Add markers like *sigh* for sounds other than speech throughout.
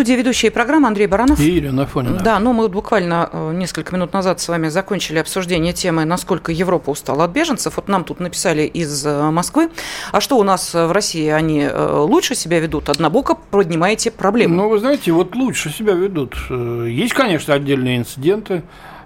студии ведущая программы Андрей Баранов. И Ирина Афонина. Да, ну мы буквально э, несколько минут назад с вами закончили обсуждение темы, насколько Европа устала от беженцев. Вот нам тут написали из э, Москвы. А что у нас в России? Они э, лучше себя ведут? Однобоко поднимаете проблему. Ну, вы знаете, вот лучше себя ведут. Есть, конечно, отдельные инциденты.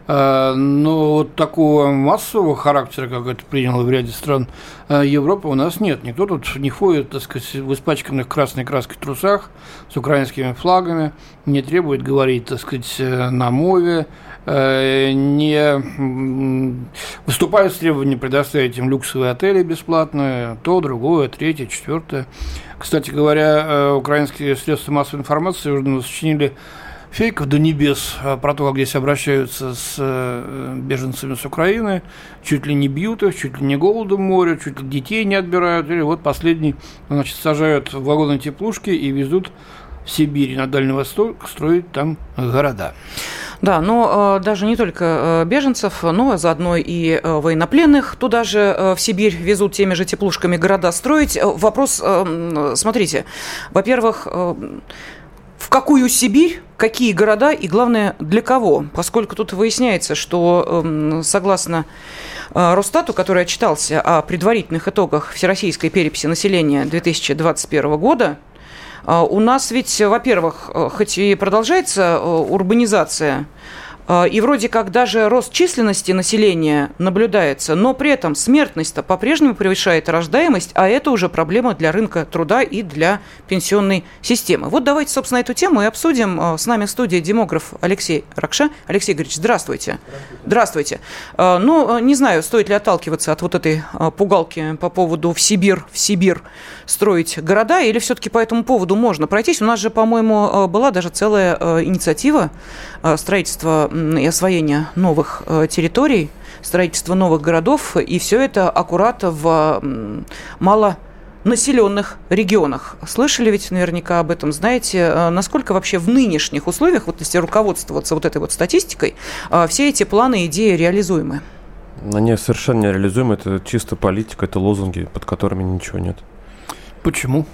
Э, но вот такого массового характера, как это приняло в ряде стран э, Европы, у нас нет. Никто тут не ходит, так сказать, в испачканных красной краской трусах с украинскими флагами, не требует говорить, так сказать, э, на мове, не выступают с требованием предоставить им люксовые отели бесплатные, то, другое, третье, четвертое. Кстати говоря, украинские средства массовой информации уже сочинили фейков до небес а, про то, как здесь обращаются с э, беженцами с Украины, чуть ли не бьют их, чуть ли не голодом морят, чуть ли детей не отбирают, или вот последний, значит, сажают в вагоны теплушки и везут в Сибирь на Дальний Восток строить там города. Да, но э, даже не только э, беженцев, но заодно и э, военнопленных туда же э, в Сибирь везут теми же теплушками города строить. Э, вопрос, э, смотрите, во-первых, э, в какую Сибирь, какие города и, главное, для кого. Поскольку тут выясняется, что эм, согласно э, Росстату, который отчитался о предварительных итогах Всероссийской переписи населения 2021 года, э, у нас ведь, во-первых, э, хоть и продолжается урбанизация, и вроде как даже рост численности населения наблюдается, но при этом смертность-то по-прежнему превышает рождаемость, а это уже проблема для рынка труда и для пенсионной системы. Вот давайте, собственно, эту тему и обсудим. А, с нами в студии демограф Алексей Ракша. Алексей Игоревич, здравствуйте. Здравствуйте. здравствуйте. А, ну, не знаю, стоит ли отталкиваться от вот этой пугалки по поводу в Сибирь, в Сибирь строить города, или все-таки по этому поводу можно пройтись? У нас же, по-моему, была даже целая инициатива строительства и освоения новых э, территорий, строительство новых городов, и все это аккуратно в малонаселенных регионах. Слышали ведь наверняка об этом, знаете, э, насколько вообще в нынешних условиях, вот если руководствоваться вот этой вот статистикой, э, все эти планы идеи реализуемы? Они совершенно нереализуемы, это чисто политика, это лозунги, под которыми ничего нет. Почему?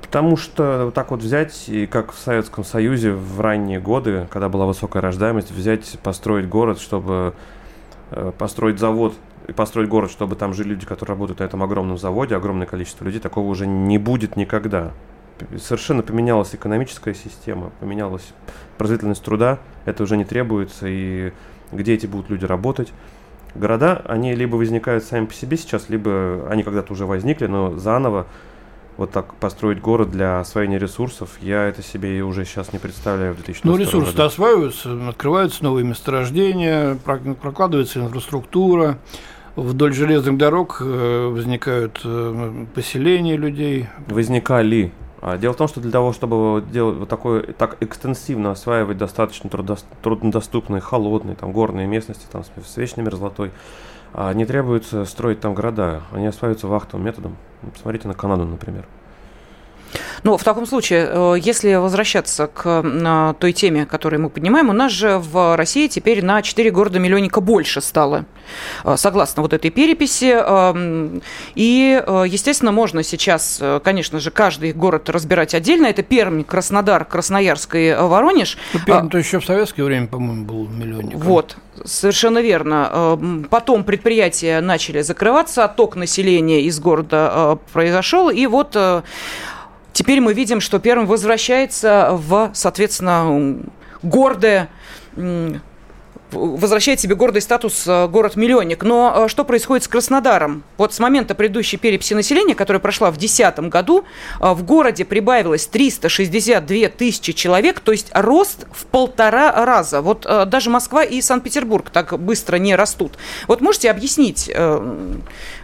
Потому что вот так вот взять, и как в Советском Союзе в ранние годы, когда была высокая рождаемость, взять, построить город, чтобы э, построить завод и построить город, чтобы там жили люди, которые работают на этом огромном заводе, огромное количество людей, такого уже не будет никогда. Совершенно поменялась экономическая система, поменялась производительность труда, это уже не требуется, и где эти будут люди работать. Города, они либо возникают сами по себе сейчас, либо они когда-то уже возникли, но заново вот так построить город для освоения ресурсов, я это себе уже сейчас не представляю в 2022 Ну, ресурсы осваиваются, открываются новые месторождения, прокладывается инфраструктура, вдоль железных дорог э, возникают э, поселения людей. Возникали. А дело в том, что для того, чтобы делать вот такое, так экстенсивно осваивать достаточно труднодоступные, холодные, там, горные местности, там, с вечной мерзлотой, а не требуется строить там города, они осваиваются вахтовым методом. Посмотрите на Канаду, например. Ну, в таком случае, э, если возвращаться к той теме, которую мы поднимаем, у нас же в России теперь на 4 города-миллионника больше стало, э, согласно вот этой переписи. Эм, и, э, естественно, можно сейчас, конечно же, каждый город разбирать отдельно. Это Пермь, Краснодар, Красноярск и Воронеж. Ну, Пермь-то еще в советское время, по-моему, был миллионник. Вот, совершенно верно. Потом предприятия начали закрываться, отток населения из города произошел, и вот Теперь мы видим, что первым возвращается в, соответственно, гордое возвращает себе гордый статус э, город-миллионник. Но э, что происходит с Краснодаром? Вот с момента предыдущей переписи населения, которая прошла в 2010 году, э, в городе прибавилось 362 тысячи человек, то есть рост в полтора раза. Вот даже Москва и Санкт-Петербург так быстро не растут. Вот можете объяснить,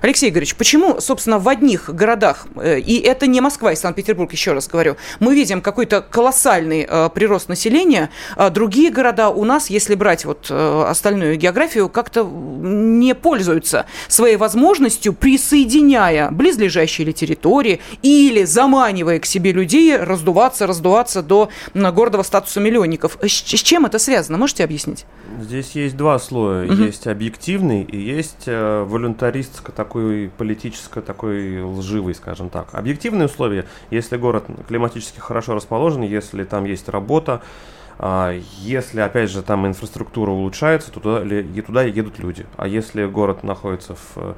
Алексей Игоревич, почему, собственно, в одних городах, и это не Москва и Санкт-Петербург, еще раз говорю, мы видим какой-то колоссальный прирост населения, а другие города у нас, если брать вот остальную географию, как-то не пользуются своей возможностью, присоединяя близлежащие территории или заманивая к себе людей раздуваться, раздуваться до гордого статуса миллионников. С, чем это связано? Можете объяснить? Здесь есть два слоя. Угу. Есть объективный и есть э, волюнтаристско такой политическо такой лживый, скажем так. Объективные условия, если город климатически хорошо расположен, если там есть работа, если, опять же, там инфраструктура улучшается, туда, туда едут люди. А если город находится в э,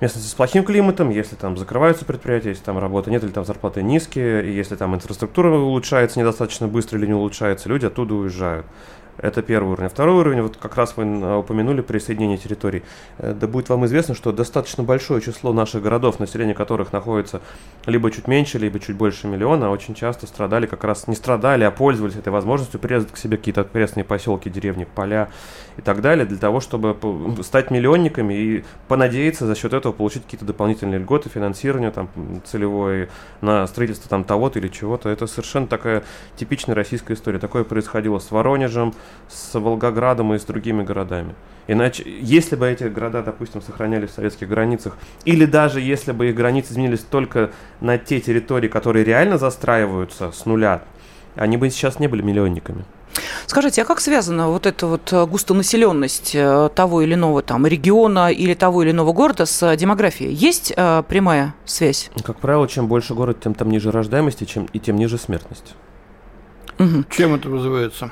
местности с плохим климатом, если там закрываются предприятия, если там работы нет или там зарплаты низкие, и если там инфраструктура улучшается недостаточно быстро или не улучшается, люди оттуда уезжают. Это первый уровень. А второй уровень, вот как раз вы упомянули присоединение территорий. Э, да будет вам известно, что достаточно большое число наших городов, население которых находится либо чуть меньше, либо чуть больше миллиона, очень часто страдали, как раз не страдали, а пользовались этой возможностью прирезать к себе какие-то окрестные поселки, деревни, поля и так далее, для того, чтобы стать миллионниками и понадеяться за счет этого получить какие-то дополнительные льготы, финансирование там целевое на строительство там того-то или чего-то. Это совершенно такая типичная российская история. Такое происходило с Воронежем, с Волгоградом и с другими городами. Иначе, если бы эти города, допустим, сохранялись в советских границах, или даже если бы их границы изменились только на те территории, которые реально застраиваются с нуля, они бы сейчас не были миллионниками. Скажите, а как связана вот эта вот э, густонаселенность э, того или иного там региона или того или иного города с э, демографией? Есть э, прямая связь? Как правило, чем больше город, тем там ниже рождаемость чем, и тем ниже смертность. Угу. Чем это вызывается?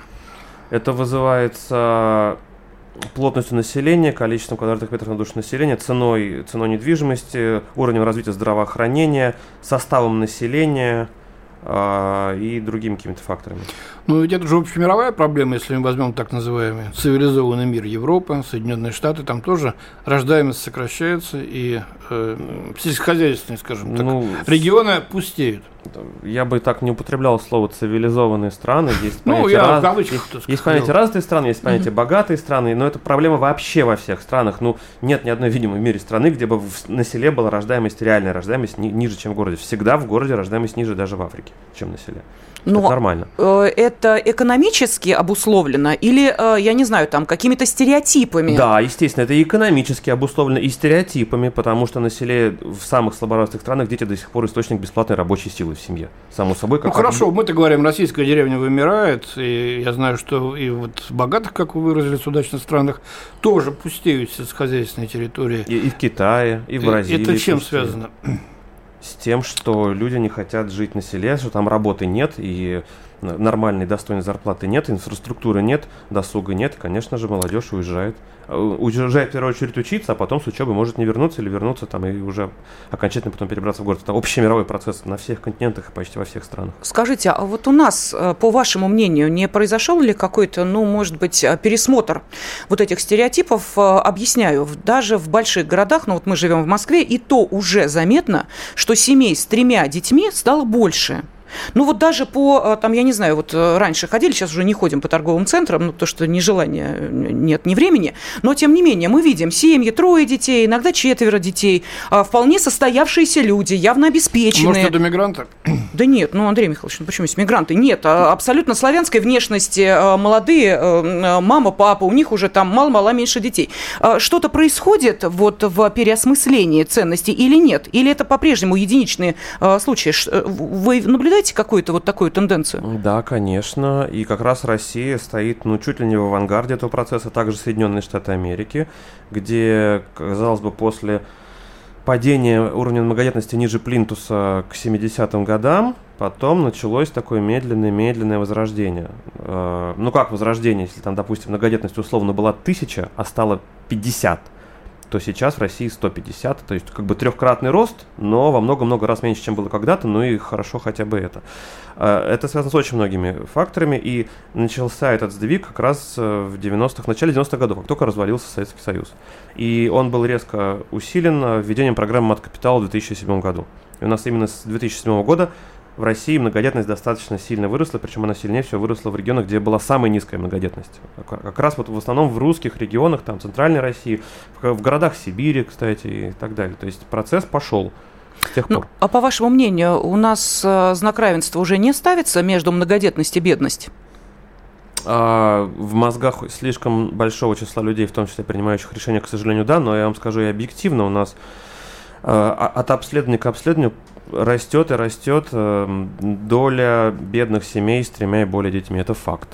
Это вызывается плотностью населения, количеством квадратных метров на душу населения, ценой, ценой недвижимости, уровнем развития здравоохранения, составом населения э, и другими какими-то факторами. Ну, ведь это же общемировая проблема, если мы возьмем так называемый цивилизованный мир Европы, Соединенные Штаты, там тоже рождаемость сокращается, и э, сельскохозяйственные, скажем так, ну, регионы пустеют. Я бы так не употреблял слово цивилизованные страны. Есть ну, понятие, я раз... есть, есть понятие разные страны, есть понятие mm богатые страны, но это проблема вообще во всех странах. Ну, нет ни одной, видимо, в мире страны, где бы на селе была рождаемость, реальная рождаемость ни, ниже, чем в городе. Всегда в городе рождаемость ниже даже в Африке, чем на селе. Но это нормально. Э, это экономически обусловлено или, э, я не знаю, там какими-то стереотипами? Да, естественно, это экономически обусловлено и стереотипами, потому что на селе в самых слаборазвитых странах дети до сих пор источник бесплатной рабочей силы в семье. Само собой, как Ну хорошо, мы-то говорим, российская деревня вымирает, и я знаю, что и вот в богатых, как вы выразились, удачных странах тоже пустеют сельскохозяйственные территории. И, и в Китае, и в Бразилии. Это чем пустеют. связано? С тем, что люди не хотят жить на селе, что там работы нет и нормальной достойной зарплаты нет, инфраструктуры нет, досуга нет, конечно же, молодежь уезжает. Э, уезжает в первую очередь учиться, а потом с учебы может не вернуться или вернуться там и уже окончательно потом перебраться в город. Это общий мировой процесс на всех континентах и почти во всех странах. Скажите, а вот у нас, э, по вашему мнению, не произошел ли какой-то, ну, может быть, э, пересмотр вот этих стереотипов? Объясняю, даже в больших городах, ну вот мы живем в Москве, и то уже заметно, что семей с тремя детьми стало больше. Ну вот даже по, э, там, я не знаю, вот э, раньше ходили, сейчас уже не ходим по торговым центрам, ну то, что ни желания э, нет, ни времени, но тем не менее мы видим семьи, трое детей, иногда четверо детей, а вполне состоявшиеся люди, явно обеспеченные. Может, это мигранты? Да нет, ну, Андрей Михайлович, ну почему есть мигранты? Нет, а абсолютно славянской внешности, молодые, мама, папа, у них уже там мало-мало меньше детей. А что-то происходит вот в переосмыслении ценностей или нет? Или это по-прежнему единичные случаи? Вы наблюдаете наблюдаете какую-то вот такую тенденцию? Да, конечно. И как раз Россия стоит, ну, чуть ли не в авангарде этого процесса, также Соединенные Штаты Америки, где, казалось бы, после падения уровня многодетности ниже плинтуса к 70-м годам, потом началось такое медленное-медленное возрождение. Э, ну как возрождение, если там, допустим, многодетность условно была 1000, а стала 50 то сейчас в России 150, то есть как бы трехкратный рост, но во много-много раз меньше, чем было когда-то, ну и хорошо хотя бы это. А, это связано с очень многими факторами, и начался этот сдвиг как раз э, в 90-х, в начале 90-х годов, как только развалился Советский Союз. И он был резко усилен введением программы «Мат-капитала» в 2007 году. И у нас именно с 2007 года в России многодетность достаточно сильно выросла, причем она сильнее всего выросла в регионах, где была самая низкая многодетность. Как раз вот в основном в русских регионах, там, центральной России, в, городах Сибири, кстати, и так далее. То есть процесс пошел. С тех ну, пор. Ну, а по вашему мнению, у нас э, знак равенства уже не ставится между многодетность и бедность? а, в мозгах слишком большого числа людей, в том числе принимающих решения, к сожалению, да, но я вам скажу и объективно, у нас а, от обследования к обследованию растет и растет э, доля бедных семей с тремя и более детьми. Это факт,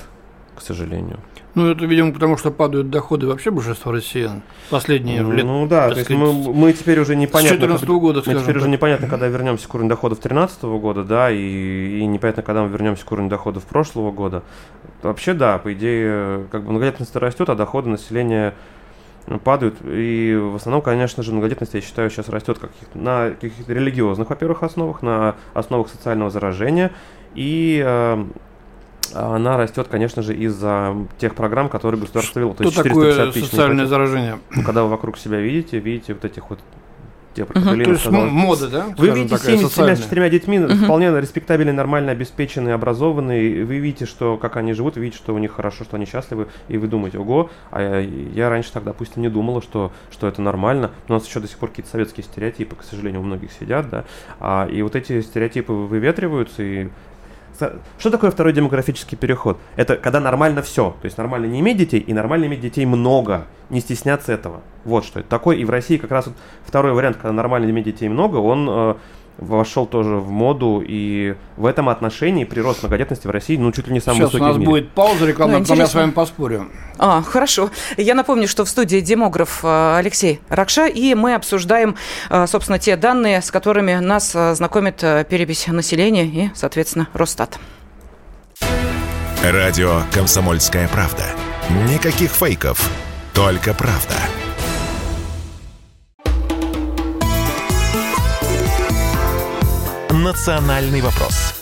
к сожалению. Ну, это, видимо, потому что падают доходы вообще большинства россиян последние ну, лет. Ну да, то есть мы, мы теперь уже непонятно. С года, Мы теперь так. уже непонятно, когда вернемся к уровню доходов 2013 года, да, и, и непонятно, когда мы вернемся к уровню доходов прошлого года. Вообще, да, по идее, как бы многодетность растет, а доходы населения падают. И в основном, конечно же, многодетность, я считаю, сейчас растет как на каких-то религиозных, во-первых, основах, на основах социального заражения и э, она растет, конечно же, из-за тех программ, которые государство ввело. То есть Что такое социальное заражение? Когда вы вокруг себя видите, видите вот этих вот те, про uh-huh. То есть сказала. мода, да? Вы видите семьи с тремя, четырьмя детьми, uh-huh. вполне респектабельные, нормально обеспеченные, образованные. Вы видите, что как они живут, вы видите, что у них хорошо, что они счастливы, и вы думаете, ого, а я, я раньше так, допустим, не думала, что, что это нормально. Но у нас еще до сих пор какие-то советские стереотипы, к сожалению, у многих сидят, да. А, и вот эти стереотипы выветриваются, и что такое второй демографический переход? Это когда нормально все. То есть нормально не иметь детей и нормально иметь детей много. Не стесняться этого. Вот что это такое. И в России как раз вот второй вариант, когда нормально иметь детей много, он э, вошел тоже в моду, и в этом отношении прирост многодетности в России, ну, чуть ли не самый Сейчас высокий у нас будет пауза рекламная, ну, потом я с вами поспорю. А, хорошо. Я напомню, что в студии демограф э, Алексей Ракша, и мы обсуждаем, э, собственно, те данные, с которыми нас э, знакомит перепись населения и, соответственно, Росстат. Радио «Комсомольская правда». Никаких фейков, только правда. «Национальный вопрос».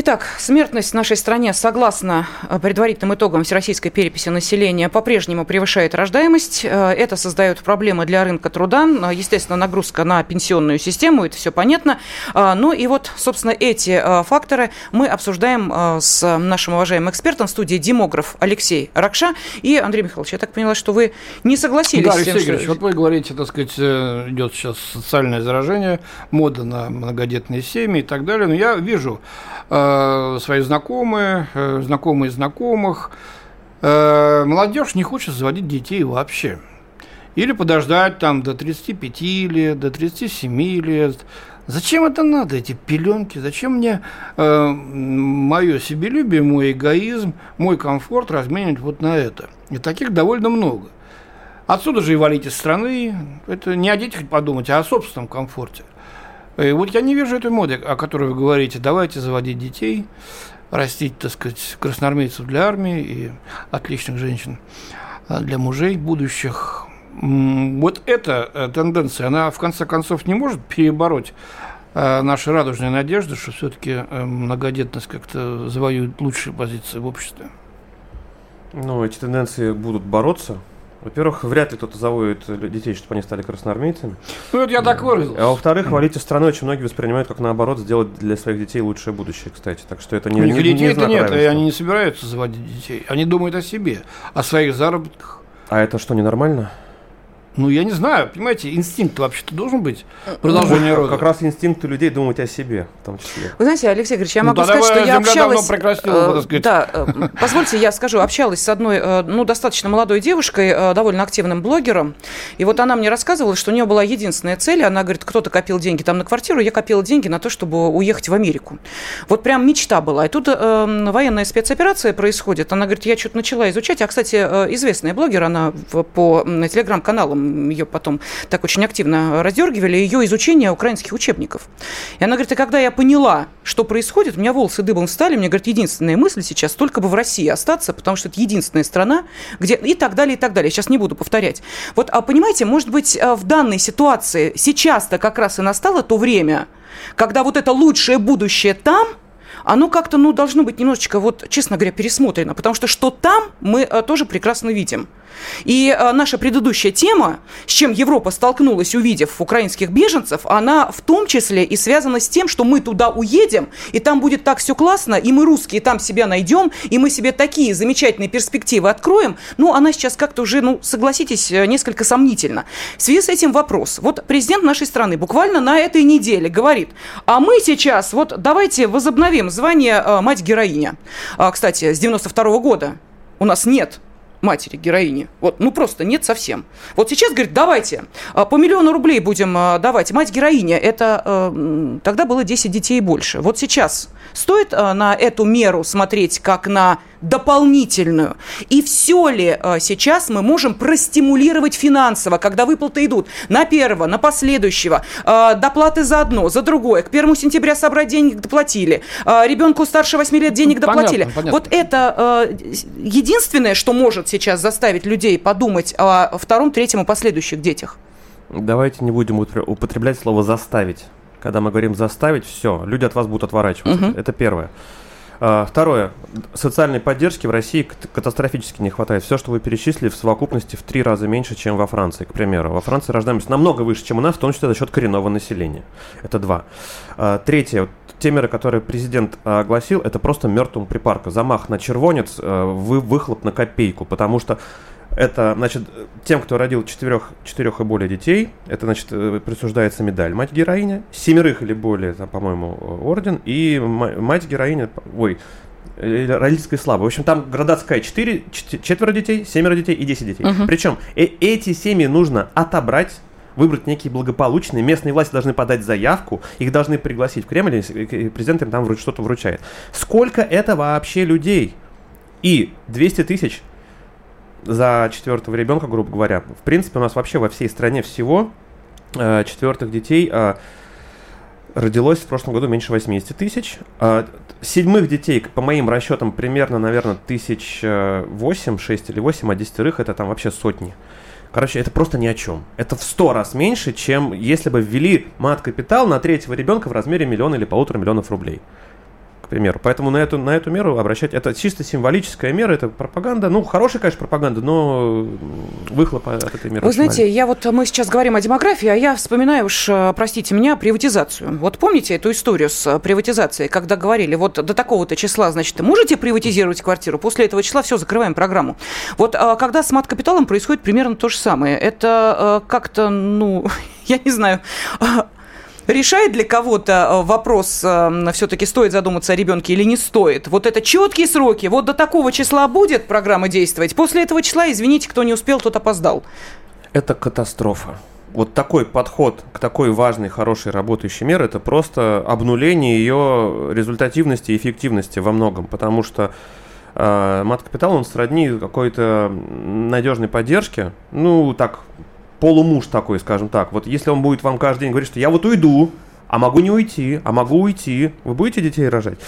Итак, смертность в нашей стране, согласно э, предварительным итогам Всероссийской переписи населения, по-прежнему превышает рождаемость. Э, это создает проблемы для рынка труда. Э, естественно, нагрузка на пенсионную систему, это все понятно. Ну и вот, собственно, эти факторы мы обсуждаем с нашим уважаемым экспертом в студии демограф Алексей Ракша. И, Андрей Михайлович, я так поняла, что вы не согласились да, с тем, Алексей что... вот вы говорите, так сказать, идет сейчас социальное заражение, мода на многодетные семьи и так далее. Но я вижу Э, свои знакомые, э, знакомые знакомых. Э, молодежь не хочет заводить детей вообще. Или подождать там до 35 лет, до 37 лет. Зачем это надо, эти пеленки? Зачем мне э, мое себелюбие, мой эгоизм, мой комфорт разменивать вот на это? И таких довольно много. Отсюда же и валить из страны. Это не о детях подумать, а о собственном комфорте. И э, вот я не вижу этой моды, о которой вы говорите. Давайте заводить детей, растить, так сказать, красноармейцев для армии и отличных женщин а, для мужей будущих. Вот эта э, тенденция, она в конце концов не может перебороть э, наши радужные надежды, что все-таки многодетность как-то завоюет лучшие позиции в обществе? Ну, эти тенденции будут бороться, во-первых, вряд ли кто-то заводит детей, чтобы они стали красноармейцами. Ну, это я так выразился. А во-вторых, хвалите страной очень многие воспринимают как наоборот сделать для своих детей лучшее будущее, кстати. Так что это не, не, не, не знак нет, равенства. они не собираются заводить детей. Они думают о себе, о своих заработках. А это что, ненормально? Ну, я не знаю, понимаете, инстинкт вообще-то должен быть продолжение рода. Как раз инстинкт у людей думать о себе, в том числе. Вы знаете, Алексей Григорьевич, я ну, могу сказать, что я общалась... Э, да, э, позвольте, я скажу, общалась с одной, э, ну, достаточно молодой девушкой, э, довольно активным блогером, и вот она мне рассказывала, что у нее была единственная цель, она говорит, кто-то копил деньги там на квартиру, я копила деньги на то, чтобы уехать в Америку. Вот прям мечта была. И тут э, военная спецоперация происходит, она говорит, я что-то начала изучать, а, кстати, э, известная блогер, она в, по телеграм-каналам ее потом так очень активно раздергивали, ее изучение украинских учебников. И она говорит, и когда я поняла, что происходит, у меня волосы дыбом встали, мне, говорит, единственная мысль сейчас только бы в России остаться, потому что это единственная страна, где и так далее, и так далее. Сейчас не буду повторять. Вот, а понимаете, может быть, э, в данной ситуации сейчас-то как раз и настало то время, когда вот это лучшее будущее там – оно как-то, ну, должно быть немножечко, вот, честно говоря, пересмотрено, потому что что там, мы а, тоже прекрасно видим. И э, наша предыдущая тема, с чем Европа столкнулась, увидев украинских беженцев, она в том числе и связана с тем, что мы туда уедем, и там будет так все классно, и мы русские там себя найдем, и мы себе такие замечательные перспективы откроем. Ну, она сейчас как-то уже, ну, согласитесь, э, несколько сомнительно. В связи с этим вопрос. Вот президент нашей страны буквально на этой неделе говорит, а мы сейчас, вот давайте возобновим звание э, мать-героиня. А, кстати, с 92 -го года у нас нет матери героини. Вот, ну просто нет совсем. Вот сейчас говорит, давайте, а, по миллиону рублей будем а, давать. Мать героиня, это э, тогда было 10 детей больше. Вот сейчас стоит э, на эту меру смотреть как на дополнительную? И все ли э, сейчас мы можем простимулировать финансово, когда выплаты идут на первого, на последующего, э, доплаты за одно, за другое, к первому сентября собрать денег доплатили, ребенку старше 8 лет денег доплатили. Понятно, понятно. Вот это единственное, что может сейчас заставить людей подумать о втором, третьем и последующих детях. Давайте не будем употреблять слово «заставить». Когда мы говорим «заставить», все, люди от вас будут отворачиваться. Угу. Это первое. А, второе. Социальной поддержки в России катастрофически не хватает. Все, что вы перечислили, в совокупности в три раза меньше, чем во Франции, к примеру. Во Франции рождаемость намного выше, чем у нас, в том числе за счет коренного населения. Это два. А, третье. Те меры, которые президент огласил, это просто мертвому припарка. Замах на червонец, а, вы, выхлоп на копейку, потому что это, значит, тем, кто родил четырех, четырех и более детей, это, значит, э, присуждается медаль мать-героиня, семерых или более, там, по-моему, орден, и мать-героиня, ой, э, родительская слава. В общем, там градация 4, четверо детей, семеро детей и 10 детей. Угу. Причем э эти семьи нужно отобрать выбрать некие благополучные. Местные власти должны подать заявку, их должны пригласить в Кремль, и президент им там что-то вручает. Сколько это вообще людей? И 200 тысяч за четвертого ребенка, грубо говоря. В принципе, у нас вообще во всей стране всего э, четвертых детей э, родилось в прошлом году меньше 80 тысяч. Э, седьмых детей, по моим расчетам, примерно, наверное, тысяч восемь, шесть или восемь, а десятерых это там вообще сотни. Короче, это просто ни о чем. Это в сто раз меньше, чем если бы ввели мат-капитал на третьего ребенка в размере миллиона или полутора миллионов рублей к примеру. Поэтому на эту, на эту меру обращать... Это чисто символическая мера, это пропаганда. Ну, хорошая, конечно, пропаганда, но выхлоп от этой меры... Вы знаете, я вот... Мы сейчас говорим о демографии, а я вспоминаю уж, э, простите меня, приватизацию. Вот помните эту историю с э, приватизацией, когда говорили, вот до такого-то числа, значит, можете приватизировать квартиру, после этого числа все, закрываем программу. Вот а когда с мат-капиталом происходит примерно то же самое. Это э, как-то, ну, *laughs* я не знаю, решает для кого-то э, вопрос, э, все-таки стоит задуматься о ребенке или не стоит? Вот это четкие сроки, вот до такого числа будет программа действовать, после этого числа, извините, кто не успел, тот опоздал. Это катастрофа. Вот такой подход к такой важной, хорошей работающей мере, это просто обнуление ее результативности и эффективности во многом, потому что э, мат-капитал, он сродни какой-то надежной поддержке, ну, так, полумуж такой, скажем так. Вот если он будет вам каждый день говорить, что я вот уйду, а могу не уйти, а могу уйти, вы будете детей рожать?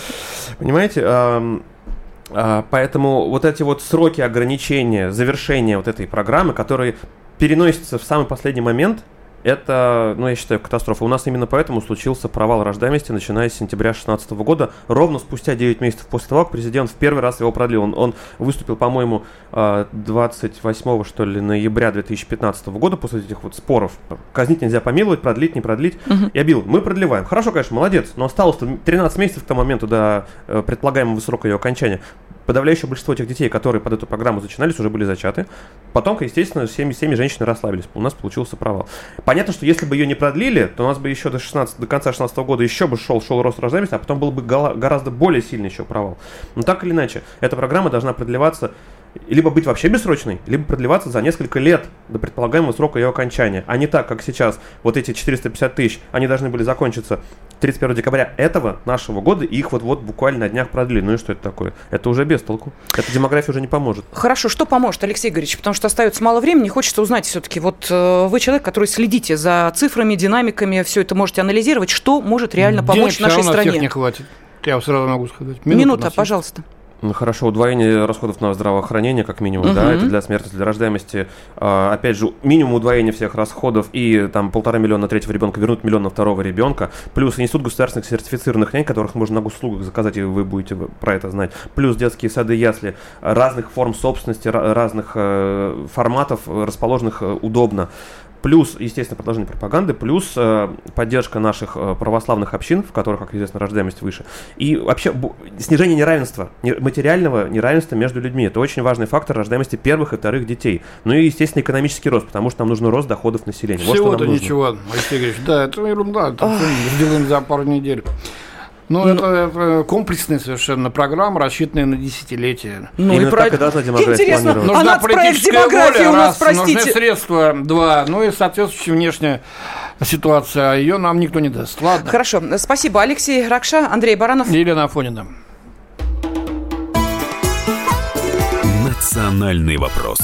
Понимаете? А, поэтому вот эти вот сроки ограничения, завершения вот этой программы, которые переносятся в самый последний момент – это, ну, я считаю, катастрофа. У нас именно поэтому случился провал рождаемости, начиная с сентября 2016 года. Ровно спустя 9 месяцев после того, как президент в первый раз его продлил. Он, он выступил, по-моему, 28 а, что ли, ноября 2015 года после этих вот споров. Казнить нельзя помиловать, продлить, не продлить. Угу. Я бил, мы продлеваем. Хорошо, конечно, молодец, но осталось 13 месяцев к тому моменту до э, предполагаемого срока ее окончания подавляющее большинство тех детей, которые под эту программу зачинались, уже были зачаты. Потом, естественно, семьи, семьи женщины расслабились. У нас получился провал. Понятно, что если бы ее не продлили, то у нас бы еще до, 16, до конца 16 года еще бы шел, шел рост рождаемости, а потом был бы гораздо более сильный еще провал. Но так или иначе, эта программа должна продлеваться либо быть вообще бессрочной, либо продлеваться за несколько лет до предполагаемого срока ее окончания, а не так, как сейчас. Вот эти 450 тысяч, они должны были закончиться 31 декабря этого нашего года, и их вот-вот буквально на днях продлили. Ну и что это такое? Это уже без толку. Эта демография уже не поможет. Хорошо, что поможет, Алексей Игоревич? Потому что остается мало времени, хочется узнать все-таки. Вот э, вы человек, который следите за цифрами, динамиками, все это можете анализировать. Что может реально помочь Денег нашей стране? Всех не хватит. Я сразу могу сказать. Минута, Минута пожалуйста. Ну, хорошо, удвоение расходов на здравоохранение, как минимум, угу. да, это для смертности, для рождаемости. А, опять же, минимум удвоения всех расходов и там полтора миллиона на третьего ребенка вернуть миллион на второго ребенка, плюс институт государственных сертифицированных нянь, которых можно на госуслугах заказать, и вы будете про это знать, плюс детские сады, ясли, разных форм собственности, разных э, форматов, расположенных э, удобно плюс, естественно, продолжение пропаганды, плюс э, поддержка наших э, православных общин, в которых, как известно, рождаемость выше, и вообще снижение неравенства, не, материального неравенства между людьми. Это очень важный фактор рождаемости первых и вторых детей. Ну и, естественно, экономический рост, потому что нам нужен рост доходов населения. Всего-то вот ничего, Алексей Игоревич. Да, это ерунда. Это сделаем за пару недель. Ну, ну это, это комплексная совершенно программа, рассчитанная на десятилетия. Ну, Именно и про... так и должна Интересно, нужна а нас проект демографии воля, у нас, раз, простите. Нужны средства, два, ну и соответствующая внешняя ситуация, а ее нам никто не даст. Ладно. Хорошо, спасибо. Алексей Ракша, Андрей Баранов. И Елена Афонина. Национальный вопрос.